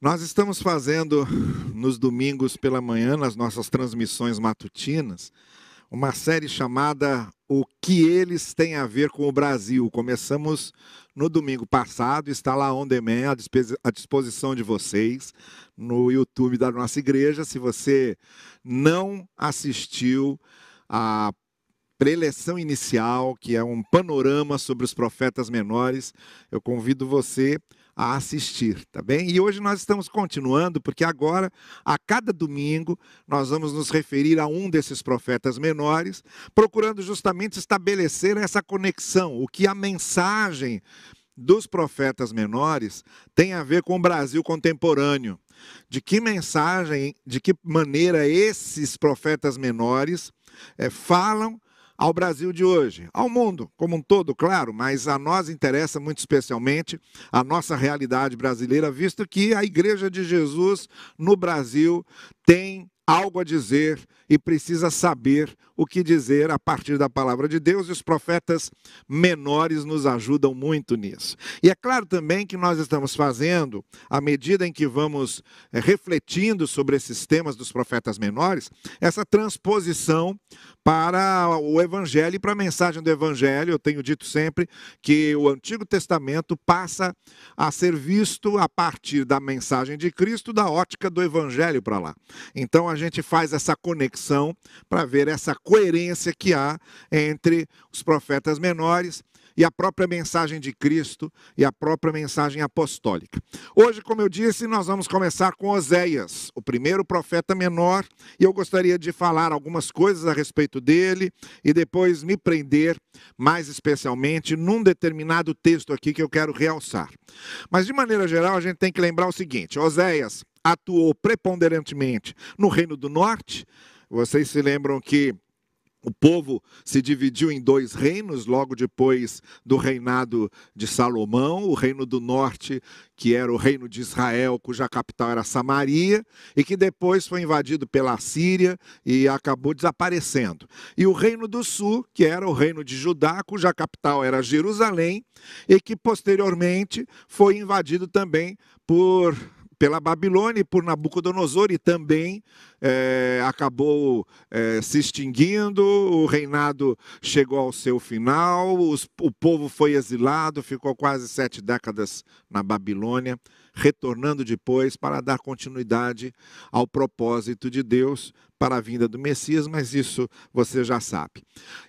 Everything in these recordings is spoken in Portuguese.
Nós estamos fazendo nos domingos pela manhã, nas nossas transmissões matutinas, uma série chamada O que eles têm a ver com o Brasil. Começamos no domingo passado, está lá on demand à disposição de vocês no YouTube da nossa igreja. Se você não assistiu a preleção inicial, que é um panorama sobre os profetas menores, eu convido você a assistir, tá bem? E hoje nós estamos continuando, porque agora, a cada domingo, nós vamos nos referir a um desses profetas menores, procurando justamente estabelecer essa conexão, o que a mensagem dos profetas menores tem a ver com o Brasil contemporâneo. De que mensagem, de que maneira esses profetas menores é, falam ao Brasil de hoje, ao mundo como um todo, claro, mas a nós interessa muito especialmente a nossa realidade brasileira, visto que a Igreja de Jesus no Brasil tem algo a dizer e precisa saber o que dizer a partir da palavra de Deus, e os profetas menores nos ajudam muito nisso. E é claro também que nós estamos fazendo, à medida em que vamos é, refletindo sobre esses temas dos profetas menores, essa transposição para o Evangelho e para a mensagem do Evangelho. Eu tenho dito sempre que o Antigo Testamento passa a ser visto a partir da mensagem de Cristo, da ótica do Evangelho para lá. Então a gente faz essa conexão para ver essa coerência que há entre os profetas menores e a própria mensagem de Cristo e a própria mensagem apostólica. Hoje, como eu disse, nós vamos começar com Oséias, o primeiro profeta menor, e eu gostaria de falar algumas coisas a respeito dele e depois me prender mais especialmente num determinado texto aqui que eu quero realçar. Mas de maneira geral, a gente tem que lembrar o seguinte: Oséias atuou preponderantemente no Reino do Norte. Vocês se lembram que o povo se dividiu em dois reinos logo depois do reinado de Salomão, o reino do norte, que era o reino de Israel, cuja capital era Samaria, e que depois foi invadido pela Síria e acabou desaparecendo. E o reino do sul, que era o reino de Judá, cuja capital era Jerusalém, e que posteriormente foi invadido também por pela Babilônia e por Nabucodonosor e também é, acabou é, se extinguindo, o reinado chegou ao seu final, os, o povo foi exilado, ficou quase sete décadas na Babilônia, retornando depois para dar continuidade ao propósito de Deus para a vinda do Messias, mas isso você já sabe.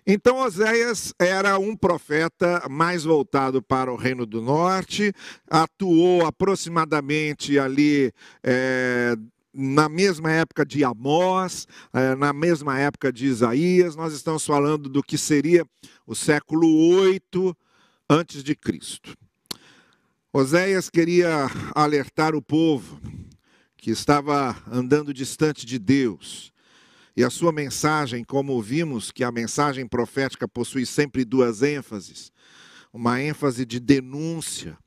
Então Oséias era um profeta mais voltado para o Reino do Norte, atuou aproximadamente ali. É, na mesma época de Amós, é, na mesma época de Isaías, nós estamos falando do que seria o século 8 antes de Cristo. Oséias queria alertar o povo que estava andando distante de Deus. E a sua mensagem, como vimos que a mensagem profética possui sempre duas ênfases: uma ênfase de denúncia,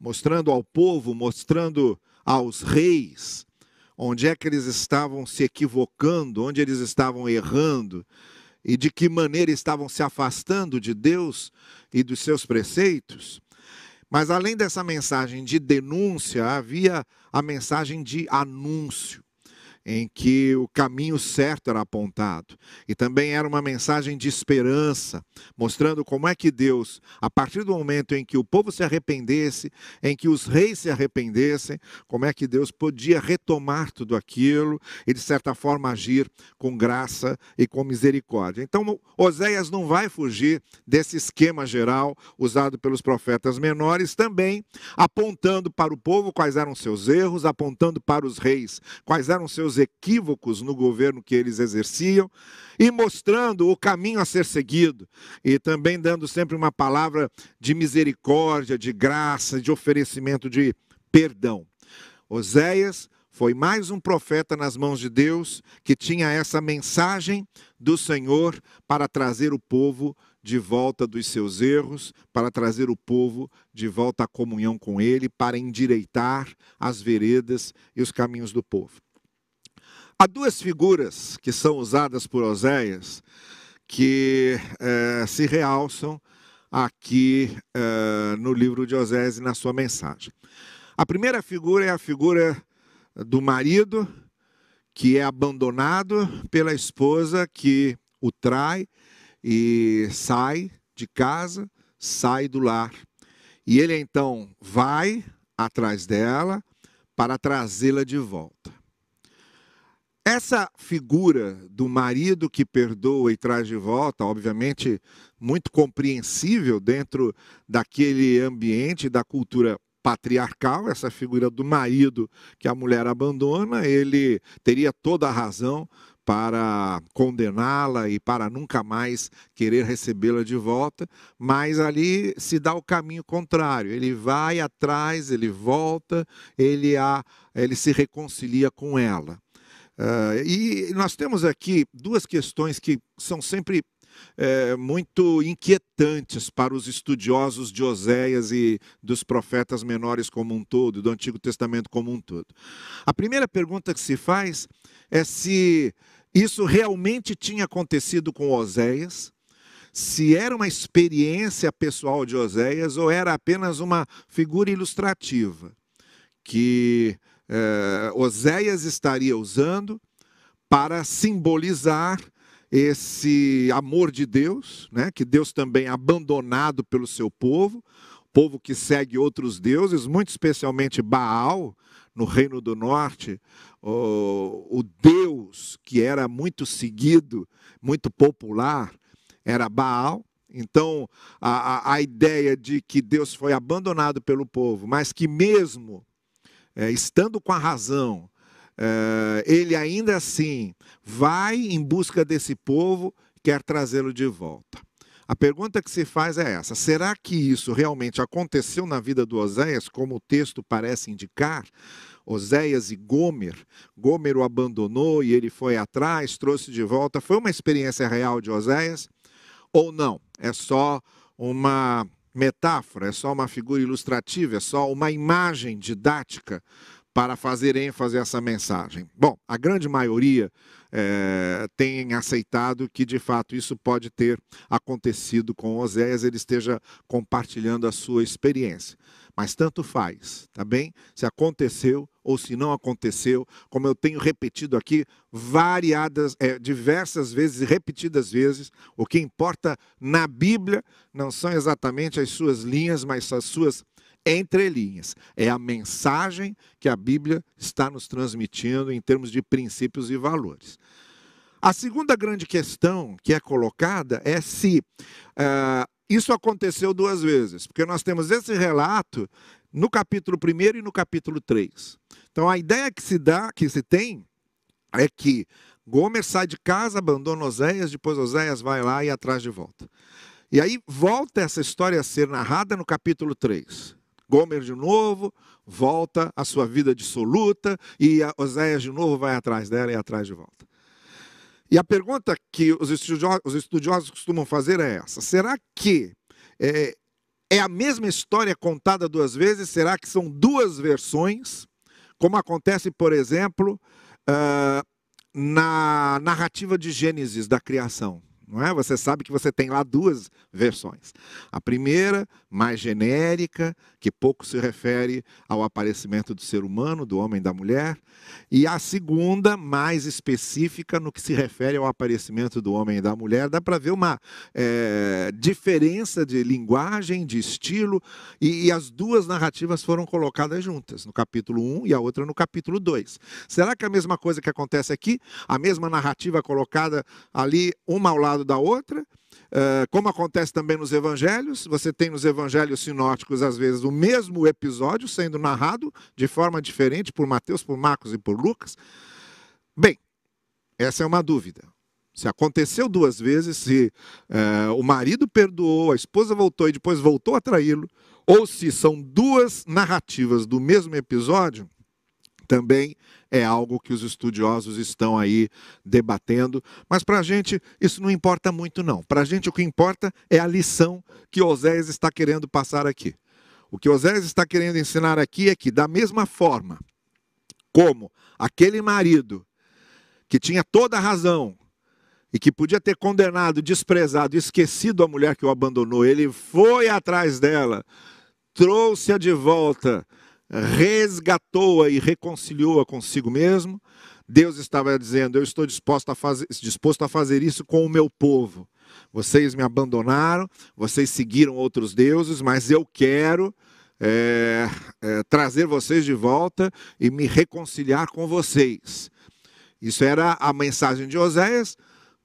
mostrando ao povo, mostrando aos reis onde é que eles estavam se equivocando, onde eles estavam errando e de que maneira estavam se afastando de Deus e dos seus preceitos. Mas além dessa mensagem de denúncia, havia a mensagem de anúncio em que o caminho certo era apontado. E também era uma mensagem de esperança, mostrando como é que Deus, a partir do momento em que o povo se arrependesse, em que os reis se arrependessem, como é que Deus podia retomar tudo aquilo e, de certa forma, agir com graça e com misericórdia. Então, Oséias não vai fugir desse esquema geral usado pelos profetas menores, também apontando para o povo quais eram seus erros, apontando para os reis quais eram seus equívocos no governo que eles exerciam e mostrando o caminho a ser seguido e também dando sempre uma palavra de misericórdia, de graça, de oferecimento de perdão. Oséias foi mais um profeta nas mãos de Deus que tinha essa mensagem do Senhor para trazer o povo de volta dos seus erros, para trazer o povo de volta à comunhão com Ele, para endireitar as veredas e os caminhos do povo. Há duas figuras que são usadas por Oséias que é, se realçam aqui é, no livro de Oséias e na sua mensagem. A primeira figura é a figura do marido que é abandonado pela esposa que o trai e sai de casa, sai do lar. E ele então vai atrás dela para trazê-la de volta. Essa figura do marido que perdoa e traz de volta, obviamente, muito compreensível dentro daquele ambiente da cultura patriarcal, essa figura do marido que a mulher abandona, ele teria toda a razão para condená-la e para nunca mais querer recebê-la de volta, mas ali se dá o caminho contrário. Ele vai atrás, ele volta, ele, a, ele se reconcilia com ela. Uh, e nós temos aqui duas questões que são sempre é, muito inquietantes para os estudiosos de Oséias e dos profetas menores como um todo, do Antigo Testamento como um todo. A primeira pergunta que se faz é se isso realmente tinha acontecido com Oséias, se era uma experiência pessoal de Oséias ou era apenas uma figura ilustrativa que é, Oséias estaria usando para simbolizar esse amor de Deus, né, que Deus também é abandonado pelo seu povo, povo que segue outros deuses, muito especialmente Baal, no Reino do Norte, o, o Deus que era muito seguido, muito popular, era Baal. Então, a, a, ideia de que Deus foi abandonado pelo povo, mas que mesmo é, estando com a razão, é, ele ainda assim vai em busca desse povo, quer trazê-lo de volta. A pergunta que se faz é essa: será que isso realmente aconteceu na vida do Oséias, como o texto parece indicar? Oséias e Gomer. Gomer o abandonou e ele foi atrás, trouxe de volta. Foi uma experiência real de Oséias? Ou não? É só uma metáfora, é só uma figura ilustrativa, é só uma imagem didática para fazer ênfase a essa mensagem. Bom, a grande maioria é, tem aceitado que de fato isso pode ter acontecido com Oséias, ele esteja compartilhando a sua experiência. Mas tanto faz, tá bem? Se aconteceu ou se não aconteceu, como eu tenho repetido aqui variadas, é, diversas vezes, repetidas vezes, o que importa na Bíblia não são exatamente as suas linhas, mas as suas entrelinhas. É a mensagem que a Bíblia está nos transmitindo em termos de princípios e valores. A segunda grande questão que é colocada é se uh, isso aconteceu duas vezes, porque nós temos esse relato no capítulo 1 e no capítulo 3. Então a ideia que se dá, que se tem, é que Gomer sai de casa, abandona Oséias, depois Oséias vai lá e atrás de volta. E aí volta essa história a ser narrada no capítulo 3. Gomer de novo volta à sua vida dissoluta e Oséias de novo vai atrás dela e atrás de volta. E a pergunta que os estudiosos, os estudiosos costumam fazer é essa: será que é, é a mesma história contada duas vezes? Será que são duas versões? Como acontece, por exemplo, uh, na narrativa de Gênesis da criação não é? Você sabe que você tem lá duas versões. A primeira, mais genérica, que pouco se refere ao aparecimento do ser humano, do homem e da mulher, e a segunda, mais específica no que se refere ao aparecimento do homem e da mulher. Dá para ver uma é, diferença de linguagem, de estilo, e, e as duas narrativas foram colocadas juntas, no capítulo 1 e a outra no capítulo 2. Será que é a mesma coisa que acontece aqui? A mesma narrativa colocada ali, uma ao lado da outra, eh, como acontece também nos evangelhos, você tem nos evangelhos sinóticos, às vezes, o mesmo episódio sendo narrado de forma diferente por Mateus, por Marcos e por Lucas. Bem, essa é uma dúvida. Se aconteceu duas vezes, se uh, o marido perdoou, a esposa voltou e depois voltou a traí-lo, ou se são duas narrativas do mesmo episódio, também é algo que os estudiosos estão aí debatendo. Mas para a gente isso não importa muito, não. Para a gente o que importa é a lição que Oséias está querendo passar aqui. O que Oséias está querendo ensinar aqui é que, da mesma forma como aquele marido que tinha toda a razão e que podia ter condenado, desprezado, esquecido a mulher que o abandonou, ele foi atrás dela, trouxe-a de volta resgatou-a e reconciliou-a consigo mesmo. Deus estava dizendo: Eu estou disposto a, fazer, disposto a fazer isso com o meu povo. Vocês me abandonaram, vocês seguiram outros deuses, mas eu quero é, é, trazer vocês de volta e me reconciliar com vocês. Isso era a mensagem de Oséias,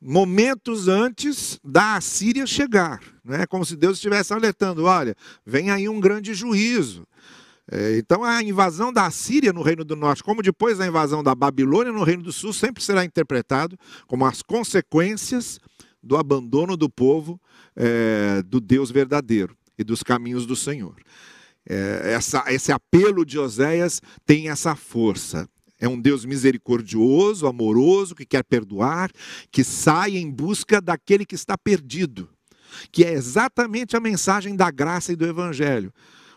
momentos antes da Assíria chegar. Né? Como se Deus estivesse alertando: olha, vem aí um grande juízo. É, então, a invasão da Assíria no Reino do Norte, como depois da invasão da Babilônia no Reino do Sul, sempre será interpretado como as consequências do abandono do povo é, do Deus verdadeiro e dos caminhos do Senhor. É, essa, esse apelo de Oséias tem essa força. É um Deus misericordioso, amoroso, que quer perdoar, que sai em busca daquele que está perdido, que é exatamente a mensagem da graça e do Evangelho.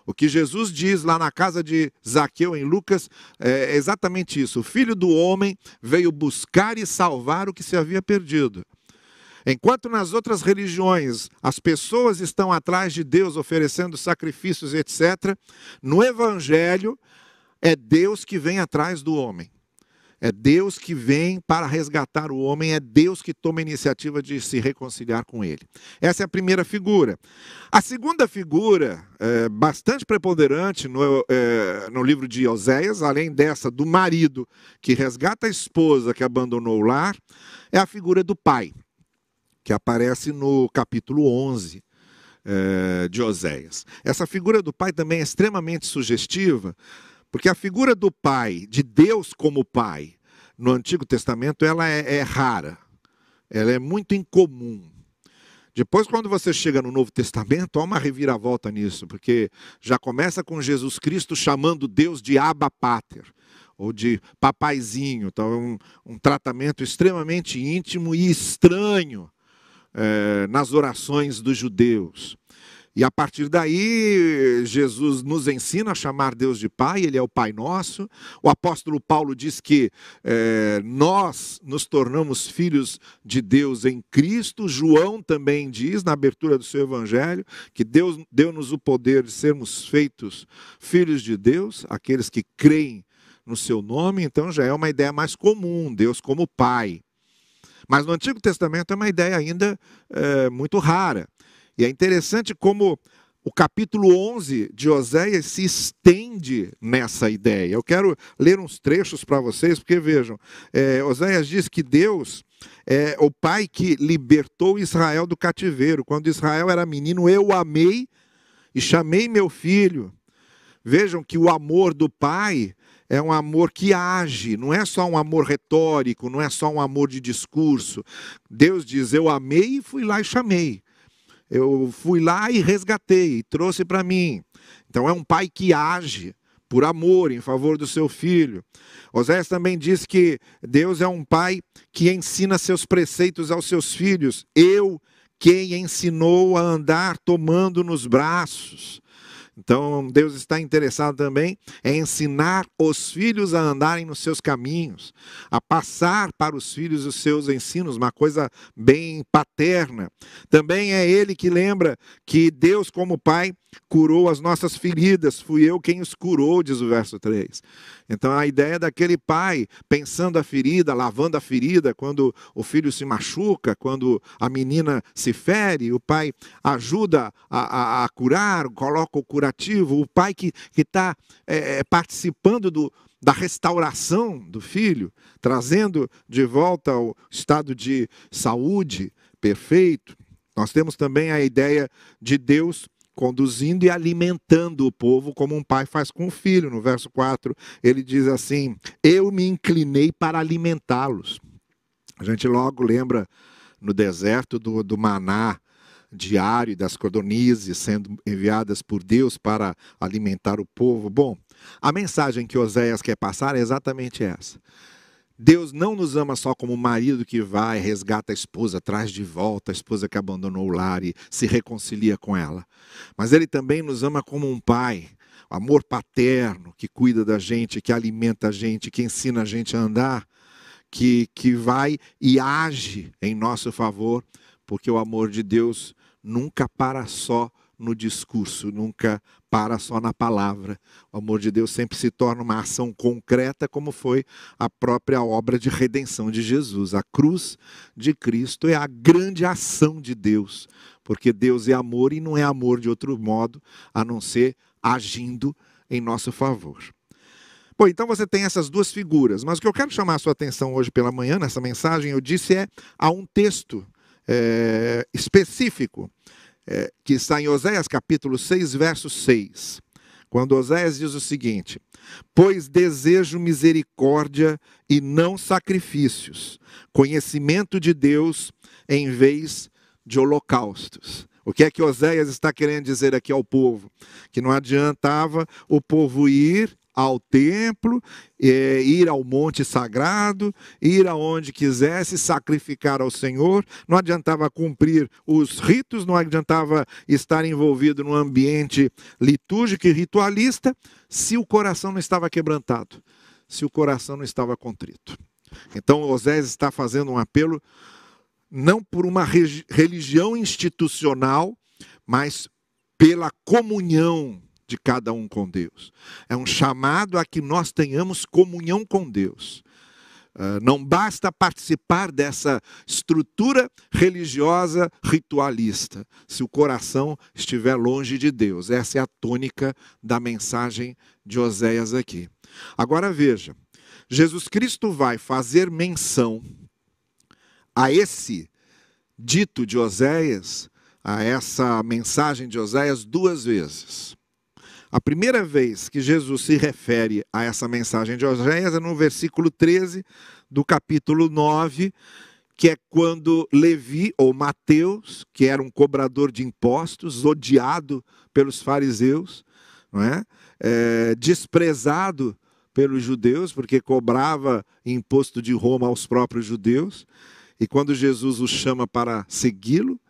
O que Jesus diz lá na casa de Zaqueu, em Lucas, é exatamente isso. O filho do homem veio buscar e salvar o que se havia perdido. Enquanto nas outras religiões as pessoas estão atrás de Deus oferecendo sacrifícios, etc., no Evangelho é Deus que vem atrás do homem. É Deus que vem para resgatar o homem, é Deus que toma a iniciativa de se reconciliar com ele. Essa é a primeira figura. A segunda figura, é, bastante preponderante no, é, no livro de Oséias, além dessa do marido que resgata a esposa que abandonou o lar, é a figura do pai, que aparece no capítulo 11 é, de Oséias. Essa figura do pai também é extremamente sugestiva porque a figura do pai, de Deus como pai, no Antigo Testamento, ela é, é rara. Ela é muito incomum. Depois, quando você chega no Novo Testamento, há uma reviravolta nisso, porque já começa com Jesus Cristo chamando Deus de Abba Pater, ou de papaizinho. Então, é um, um tratamento extremamente íntimo e estranho é, nas orações dos judeus. E a partir daí, Jesus nos ensina a chamar Deus de Pai, Ele é o Pai nosso. O apóstolo Paulo diz que é, nós nos tornamos filhos de Deus em Cristo. João também diz, na abertura do seu evangelho, que Deus deu-nos o poder de sermos feitos filhos de Deus, aqueles que creem no seu nome. Então já é uma ideia mais comum, Deus como Pai. Mas no Antigo Testamento é uma ideia ainda é, muito rara. E é interessante como o capítulo 11 de Oséias se estende nessa ideia. Eu quero ler uns trechos para vocês, porque vejam, é, Oséias diz que Deus é o pai que libertou Israel do cativeiro. Quando Israel era menino, eu amei e chamei meu filho. Vejam que o amor do pai é um amor que age, não é só um amor retórico, não é só um amor de discurso. Deus diz: Eu amei e fui lá e chamei. Eu fui lá e resgatei, trouxe para mim. Então é um pai que age por amor em favor do seu filho. Osés também diz que Deus é um pai que ensina seus preceitos aos seus filhos. Eu quem ensinou a andar tomando nos braços. Então, Deus está interessado também em ensinar os filhos a andarem nos seus caminhos, a passar para os filhos os seus ensinos, uma coisa bem paterna. Também é Ele que lembra que Deus, como Pai, curou as nossas feridas, fui eu quem os curou, diz o verso 3. Então a ideia daquele pai pensando a ferida, lavando a ferida, quando o filho se machuca, quando a menina se fere, o pai ajuda a, a, a curar, coloca o curativo, o pai que está é, é, participando do, da restauração do filho, trazendo de volta ao estado de saúde perfeito. Nós temos também a ideia de Deus conduzindo e alimentando o povo como um pai faz com o filho. No verso 4, ele diz assim: Eu me inclinei para alimentá-los. A gente logo lembra no deserto do, do maná diário das codornizes sendo enviadas por Deus para alimentar o povo. Bom, a mensagem que Oséias quer passar é exatamente essa. Deus não nos ama só como marido que vai, resgata a esposa, traz de volta a esposa que abandonou o lar e se reconcilia com ela. Mas Ele também nos ama como um pai, amor paterno, que cuida da gente, que alimenta a gente, que ensina a gente a andar, que, que vai e age em nosso favor, porque o amor de Deus nunca para só no discurso, nunca para só na palavra. O amor de Deus sempre se torna uma ação concreta, como foi a própria obra de redenção de Jesus. A cruz de Cristo é a grande ação de Deus, porque Deus é amor e não é amor de outro modo a não ser agindo em nosso favor. Bom, então você tem essas duas figuras, mas o que eu quero chamar a sua atenção hoje pela manhã, nessa mensagem, eu disse, é a um texto é, específico, é, que está em Oséias capítulo 6, verso 6. Quando Oséias diz o seguinte: Pois desejo misericórdia e não sacrifícios, conhecimento de Deus em vez de holocaustos. O que é que Oséias está querendo dizer aqui ao povo? Que não adiantava o povo ir ao templo, é, ir ao monte sagrado, ir aonde quisesse, sacrificar ao Senhor. Não adiantava cumprir os ritos, não adiantava estar envolvido num ambiente litúrgico e ritualista, se o coração não estava quebrantado, se o coração não estava contrito. Então, Osés está fazendo um apelo não por uma religião institucional, mas pela comunhão de cada um com Deus. É um chamado a que nós tenhamos comunhão com Deus. Uh, não basta participar dessa estrutura religiosa ritualista, se o coração estiver longe de Deus. Essa é a tônica da mensagem de Oséias aqui. Agora veja, Jesus Cristo vai fazer menção a esse dito de Oséias, a essa mensagem de Oséias, duas vezes. A primeira vez que Jesus se refere a essa mensagem de Oséias é no versículo 13 do capítulo 9, que é quando Levi, ou Mateus, que era um cobrador de impostos, odiado pelos fariseus, não é? é desprezado pelos judeus, porque cobrava imposto de Roma aos próprios judeus, e quando Jesus o chama para segui-lo,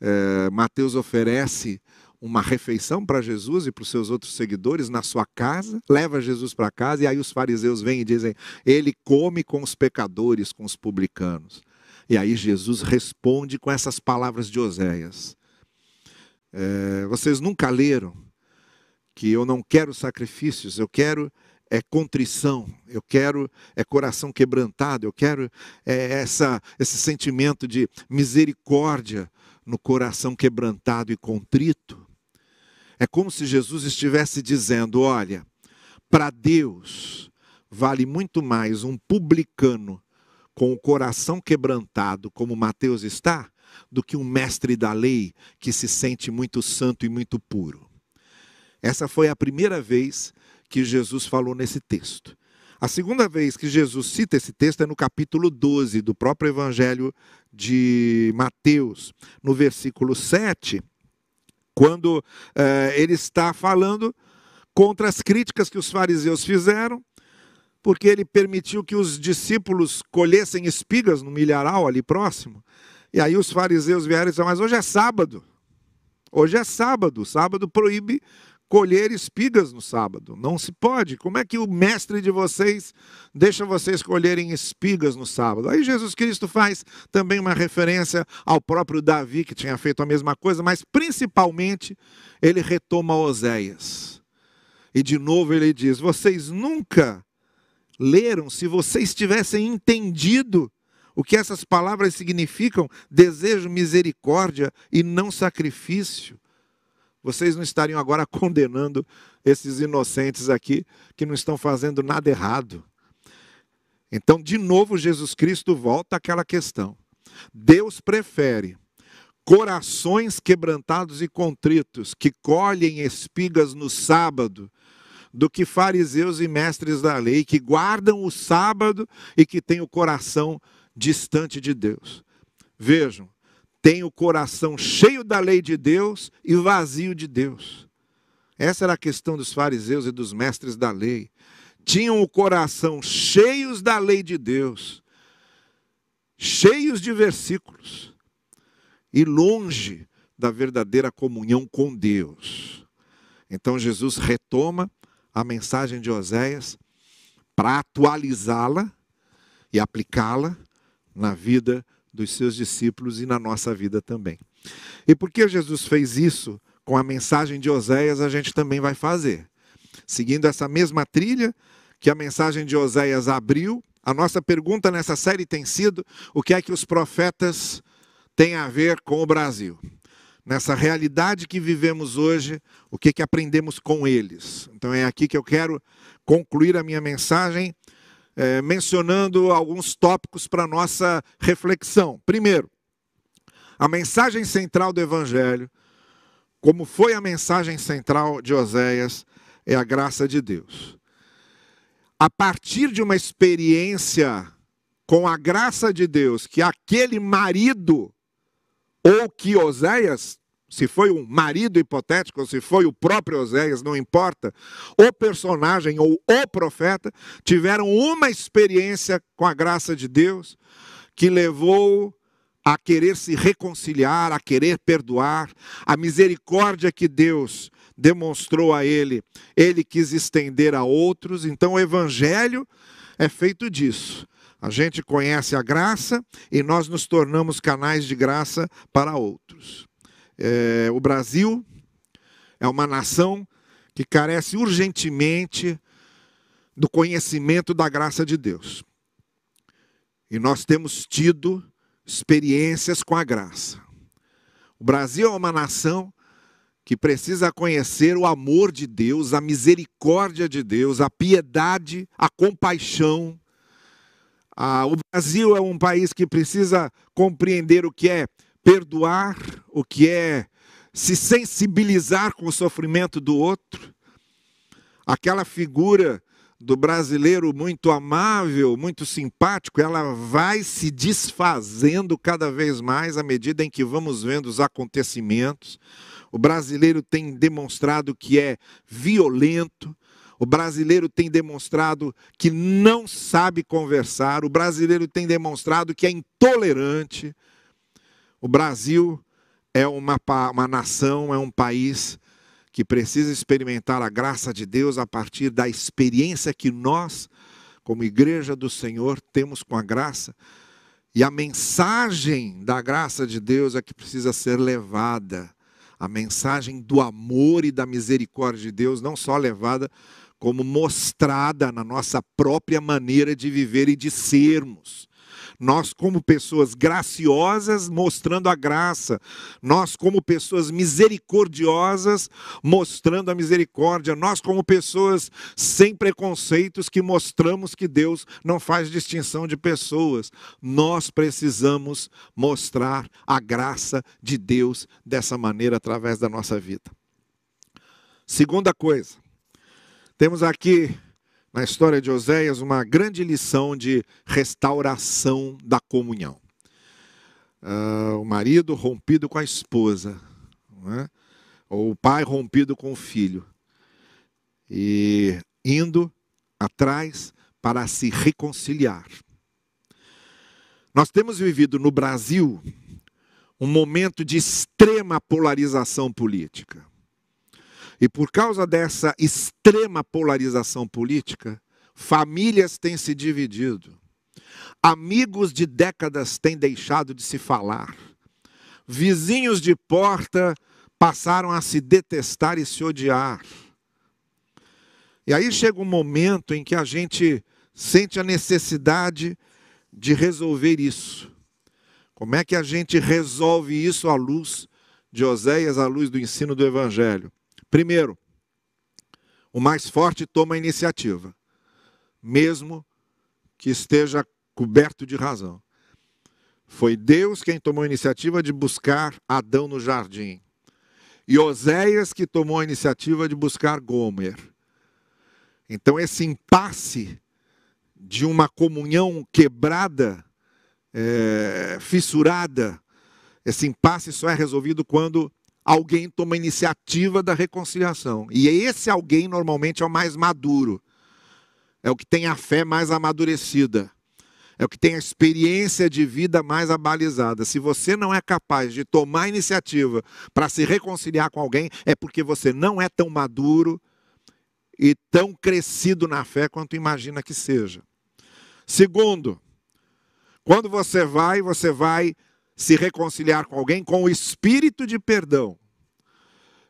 é, Mateus oferece uma refeição para Jesus e para os seus outros seguidores na sua casa, leva Jesus para casa e aí os fariseus vêm e dizem: ele come com os pecadores, com os publicanos. E aí Jesus responde com essas palavras de Oséias: é, Vocês nunca leram que eu não quero sacrifícios, eu quero é contrição, eu quero é coração quebrantado, eu quero é essa, esse sentimento de misericórdia no coração quebrantado e contrito. É como se Jesus estivesse dizendo: olha, para Deus vale muito mais um publicano com o coração quebrantado, como Mateus está, do que um mestre da lei que se sente muito santo e muito puro. Essa foi a primeira vez que Jesus falou nesse texto. A segunda vez que Jesus cita esse texto é no capítulo 12 do próprio Evangelho de Mateus, no versículo 7, quando eh, ele está falando contra as críticas que os fariseus fizeram, porque ele permitiu que os discípulos colhessem espigas no milharal ali próximo. E aí os fariseus vieram e disseram: Mas hoje é sábado. Hoje é sábado. Sábado proíbe colher espigas no sábado. Não se pode. Como é que o mestre de vocês deixa vocês colherem espigas no sábado? Aí Jesus Cristo faz também uma referência ao próprio Davi, que tinha feito a mesma coisa, mas principalmente ele retoma Oséias. E de novo ele diz: Vocês nunca leram, se vocês tivessem entendido o que essas palavras significam, desejo misericórdia e não sacrifício vocês não estariam agora condenando esses inocentes aqui que não estão fazendo nada errado. Então, de novo, Jesus Cristo volta àquela questão. Deus prefere corações quebrantados e contritos que colhem espigas no sábado do que fariseus e mestres da lei que guardam o sábado e que têm o coração distante de Deus. Vejam, tem o coração cheio da lei de Deus e vazio de Deus. Essa era a questão dos fariseus e dos mestres da lei. Tinham o coração cheios da lei de Deus, cheios de versículos, e longe da verdadeira comunhão com Deus. Então Jesus retoma a mensagem de Oséias para atualizá-la e aplicá-la na vida dos seus discípulos e na nossa vida também. E por que Jesus fez isso com a mensagem de Oséias, a gente também vai fazer. Seguindo essa mesma trilha que a mensagem de Oséias abriu, a nossa pergunta nessa série tem sido: o que é que os profetas têm a ver com o Brasil? Nessa realidade que vivemos hoje, o que, que aprendemos com eles? Então é aqui que eu quero concluir a minha mensagem, é, mencionando alguns tópicos para nossa reflexão. Primeiro, a mensagem central do Evangelho como foi a mensagem central de Oséias, é a graça de Deus. A partir de uma experiência com a graça de Deus, que aquele marido, ou que Oséias, se foi um marido hipotético, ou se foi o próprio Oséias, não importa, o personagem ou o profeta, tiveram uma experiência com a graça de Deus que levou a querer se reconciliar, a querer perdoar, a misericórdia que Deus demonstrou a ele, ele quis estender a outros. Então o evangelho é feito disso. A gente conhece a graça e nós nos tornamos canais de graça para outros. É, o Brasil é uma nação que carece urgentemente do conhecimento da graça de Deus. E nós temos tido experiências com a graça. O Brasil é uma nação que precisa conhecer o amor de Deus, a misericórdia de Deus, a piedade, a compaixão. Ah, o Brasil é um país que precisa compreender o que é perdoar, o que é se sensibilizar com o sofrimento do outro. Aquela figura do brasileiro muito amável, muito simpático, ela vai se desfazendo cada vez mais à medida em que vamos vendo os acontecimentos. O brasileiro tem demonstrado que é violento, o brasileiro tem demonstrado que não sabe conversar, o brasileiro tem demonstrado que é intolerante. O Brasil é uma, uma nação, é um país que precisa experimentar a graça de Deus a partir da experiência que nós, como igreja do Senhor, temos com a graça. E a mensagem da graça de Deus é que precisa ser levada. A mensagem do amor e da misericórdia de Deus, não só levada, como mostrada na nossa própria maneira de viver e de sermos. Nós, como pessoas graciosas, mostrando a graça. Nós, como pessoas misericordiosas, mostrando a misericórdia. Nós, como pessoas sem preconceitos, que mostramos que Deus não faz distinção de pessoas. Nós precisamos mostrar a graça de Deus dessa maneira através da nossa vida. Segunda coisa, temos aqui na história de Oséias uma grande lição de restauração da comunhão. Uh, o marido rompido com a esposa, é? ou o pai rompido com o filho, e indo atrás para se reconciliar. Nós temos vivido no Brasil um momento de extrema polarização política. E por causa dessa extrema polarização política, famílias têm se dividido, amigos de décadas têm deixado de se falar, vizinhos de porta passaram a se detestar e se odiar. E aí chega um momento em que a gente sente a necessidade de resolver isso. Como é que a gente resolve isso à luz de Oséias, à luz do ensino do Evangelho? Primeiro, o mais forte toma a iniciativa, mesmo que esteja coberto de razão. Foi Deus quem tomou a iniciativa de buscar Adão no jardim. E Oséias que tomou a iniciativa de buscar Gomer. Então, esse impasse de uma comunhão quebrada, é, fissurada, esse impasse só é resolvido quando alguém toma a iniciativa da reconciliação. E esse alguém normalmente é o mais maduro. É o que tem a fé mais amadurecida. É o que tem a experiência de vida mais abalizada. Se você não é capaz de tomar iniciativa para se reconciliar com alguém, é porque você não é tão maduro e tão crescido na fé quanto imagina que seja. Segundo, quando você vai, você vai se reconciliar com alguém com o espírito de perdão.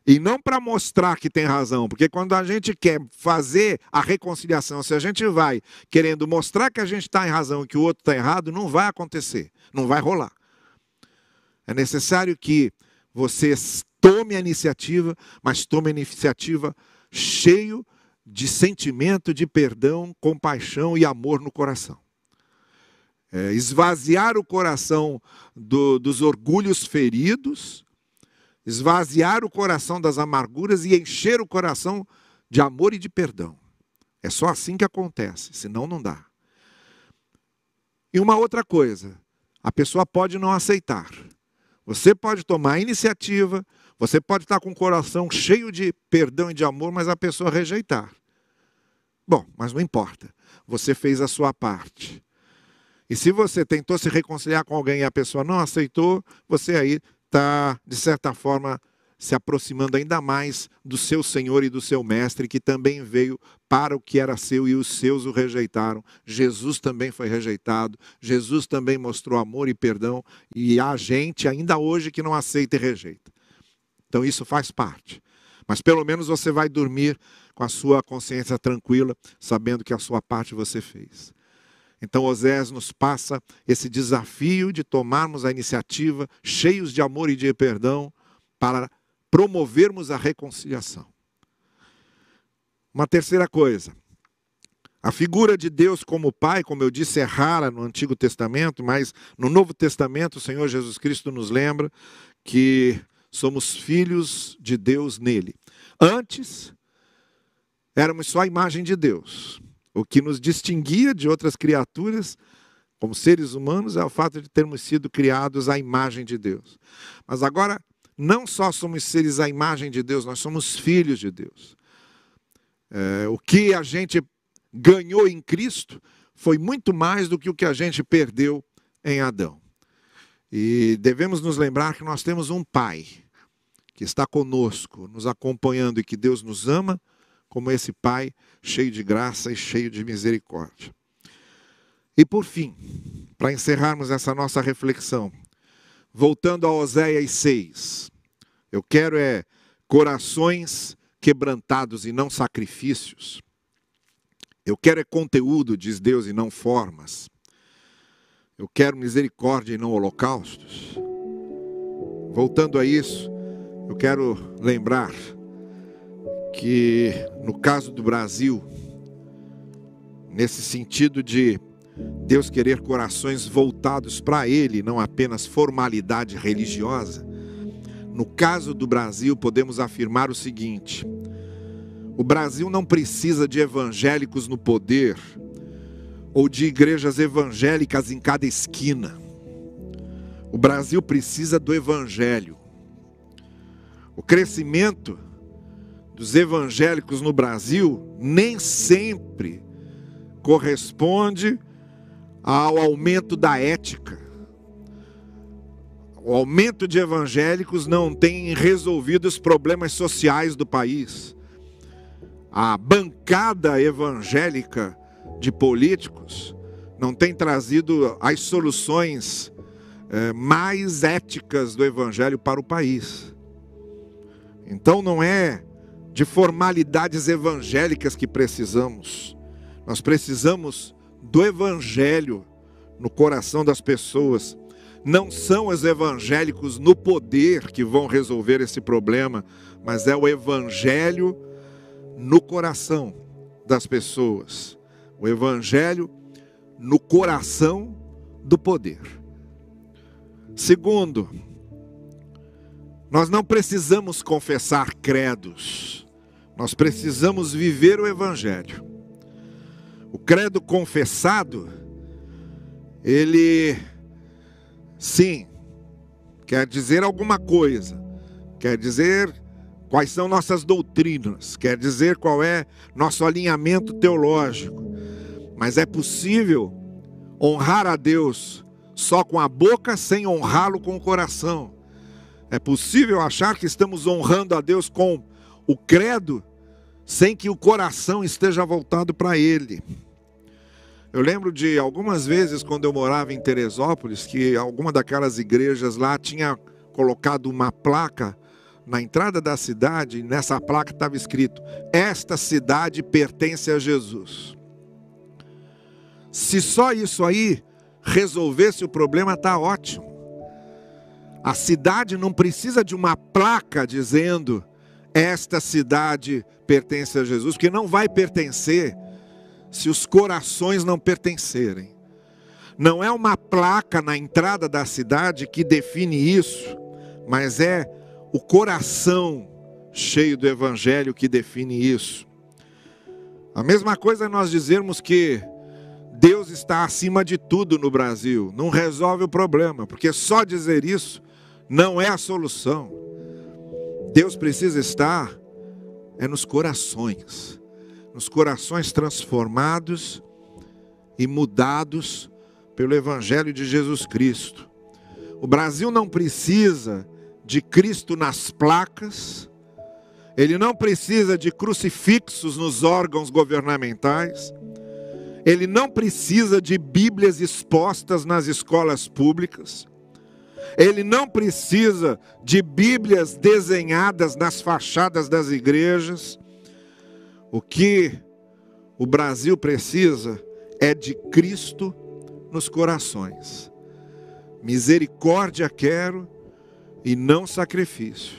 E não para mostrar que tem razão, porque quando a gente quer fazer a reconciliação, se a gente vai querendo mostrar que a gente está em razão e que o outro está errado, não vai acontecer, não vai rolar. É necessário que você tome a iniciativa, mas tome a iniciativa cheio de sentimento de perdão, compaixão e amor no coração. É, esvaziar o coração do, dos orgulhos feridos, esvaziar o coração das amarguras e encher o coração de amor e de perdão. É só assim que acontece, senão não dá. E uma outra coisa, a pessoa pode não aceitar. Você pode tomar iniciativa, você pode estar com o coração cheio de perdão e de amor, mas a pessoa rejeitar. Bom, mas não importa. Você fez a sua parte. E se você tentou se reconciliar com alguém e a pessoa não aceitou, você aí está, de certa forma, se aproximando ainda mais do seu Senhor e do seu Mestre, que também veio para o que era seu e os seus o rejeitaram. Jesus também foi rejeitado, Jesus também mostrou amor e perdão, e há gente ainda hoje que não aceita e rejeita. Então isso faz parte. Mas pelo menos você vai dormir com a sua consciência tranquila, sabendo que a sua parte você fez. Então Osés nos passa esse desafio de tomarmos a iniciativa, cheios de amor e de perdão, para promovermos a reconciliação. Uma terceira coisa, a figura de Deus como Pai, como eu disse, é rara no Antigo Testamento, mas no Novo Testamento o Senhor Jesus Cristo nos lembra que somos filhos de Deus nele. Antes, éramos só a imagem de Deus. O que nos distinguia de outras criaturas, como seres humanos, é o fato de termos sido criados à imagem de Deus. Mas agora, não só somos seres à imagem de Deus, nós somos filhos de Deus. É, o que a gente ganhou em Cristo foi muito mais do que o que a gente perdeu em Adão. E devemos nos lembrar que nós temos um Pai que está conosco, nos acompanhando e que Deus nos ama como esse Pai cheio de graça e cheio de misericórdia. E por fim, para encerrarmos essa nossa reflexão, voltando a Oséias 6, eu quero é corações quebrantados e não sacrifícios. Eu quero é conteúdo, diz Deus, e não formas. Eu quero misericórdia e não holocaustos. Voltando a isso, eu quero lembrar que no caso do Brasil, nesse sentido de Deus querer corações voltados para Ele, não apenas formalidade religiosa, no caso do Brasil, podemos afirmar o seguinte: o Brasil não precisa de evangélicos no poder ou de igrejas evangélicas em cada esquina. O Brasil precisa do Evangelho. O crescimento dos evangélicos no Brasil nem sempre corresponde ao aumento da ética. O aumento de evangélicos não tem resolvido os problemas sociais do país. A bancada evangélica de políticos não tem trazido as soluções eh, mais éticas do evangelho para o país. Então não é de formalidades evangélicas que precisamos. Nós precisamos do evangelho no coração das pessoas. Não são os evangélicos no poder que vão resolver esse problema, mas é o evangelho no coração das pessoas. O evangelho no coração do poder. Segundo, nós não precisamos confessar credos, nós precisamos viver o Evangelho. O credo confessado, ele, sim, quer dizer alguma coisa, quer dizer quais são nossas doutrinas, quer dizer qual é nosso alinhamento teológico, mas é possível honrar a Deus só com a boca sem honrá-lo com o coração. É possível achar que estamos honrando a Deus com o credo sem que o coração esteja voltado para Ele. Eu lembro de algumas vezes quando eu morava em Teresópolis que alguma daquelas igrejas lá tinha colocado uma placa na entrada da cidade, nessa placa estava escrito: Esta cidade pertence a Jesus. Se só isso aí resolvesse o problema, está ótimo. A cidade não precisa de uma placa dizendo: Esta cidade pertence a Jesus, porque não vai pertencer se os corações não pertencerem. Não é uma placa na entrada da cidade que define isso, mas é o coração cheio do Evangelho que define isso. A mesma coisa é nós dizermos que Deus está acima de tudo no Brasil, não resolve o problema, porque só dizer isso não é a solução. Deus precisa estar é nos corações, nos corações transformados e mudados pelo Evangelho de Jesus Cristo. O Brasil não precisa de Cristo nas placas, ele não precisa de crucifixos nos órgãos governamentais, ele não precisa de Bíblias expostas nas escolas públicas, ele não precisa de Bíblias desenhadas nas fachadas das igrejas. O que o Brasil precisa é de Cristo nos corações. Misericórdia quero e não sacrifício.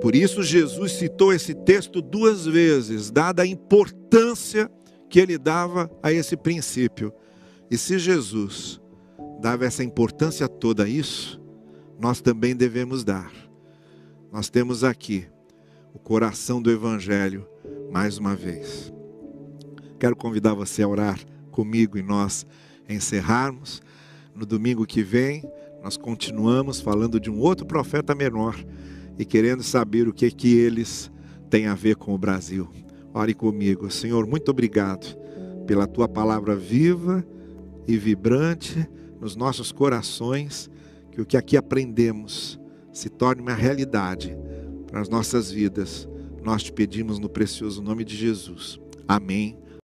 Por isso, Jesus citou esse texto duas vezes, dada a importância que ele dava a esse princípio. E se Jesus dava essa importância toda a isso, nós também devemos dar. Nós temos aqui o coração do Evangelho, mais uma vez. Quero convidar você a orar comigo e nós encerrarmos. No domingo que vem, nós continuamos falando de um outro profeta menor e querendo saber o que que eles têm a ver com o Brasil. Ore comigo, Senhor, muito obrigado pela tua palavra viva e vibrante nos nossos corações, que o que aqui aprendemos se torne uma realidade para as nossas vidas. Nós te pedimos no precioso nome de Jesus. Amém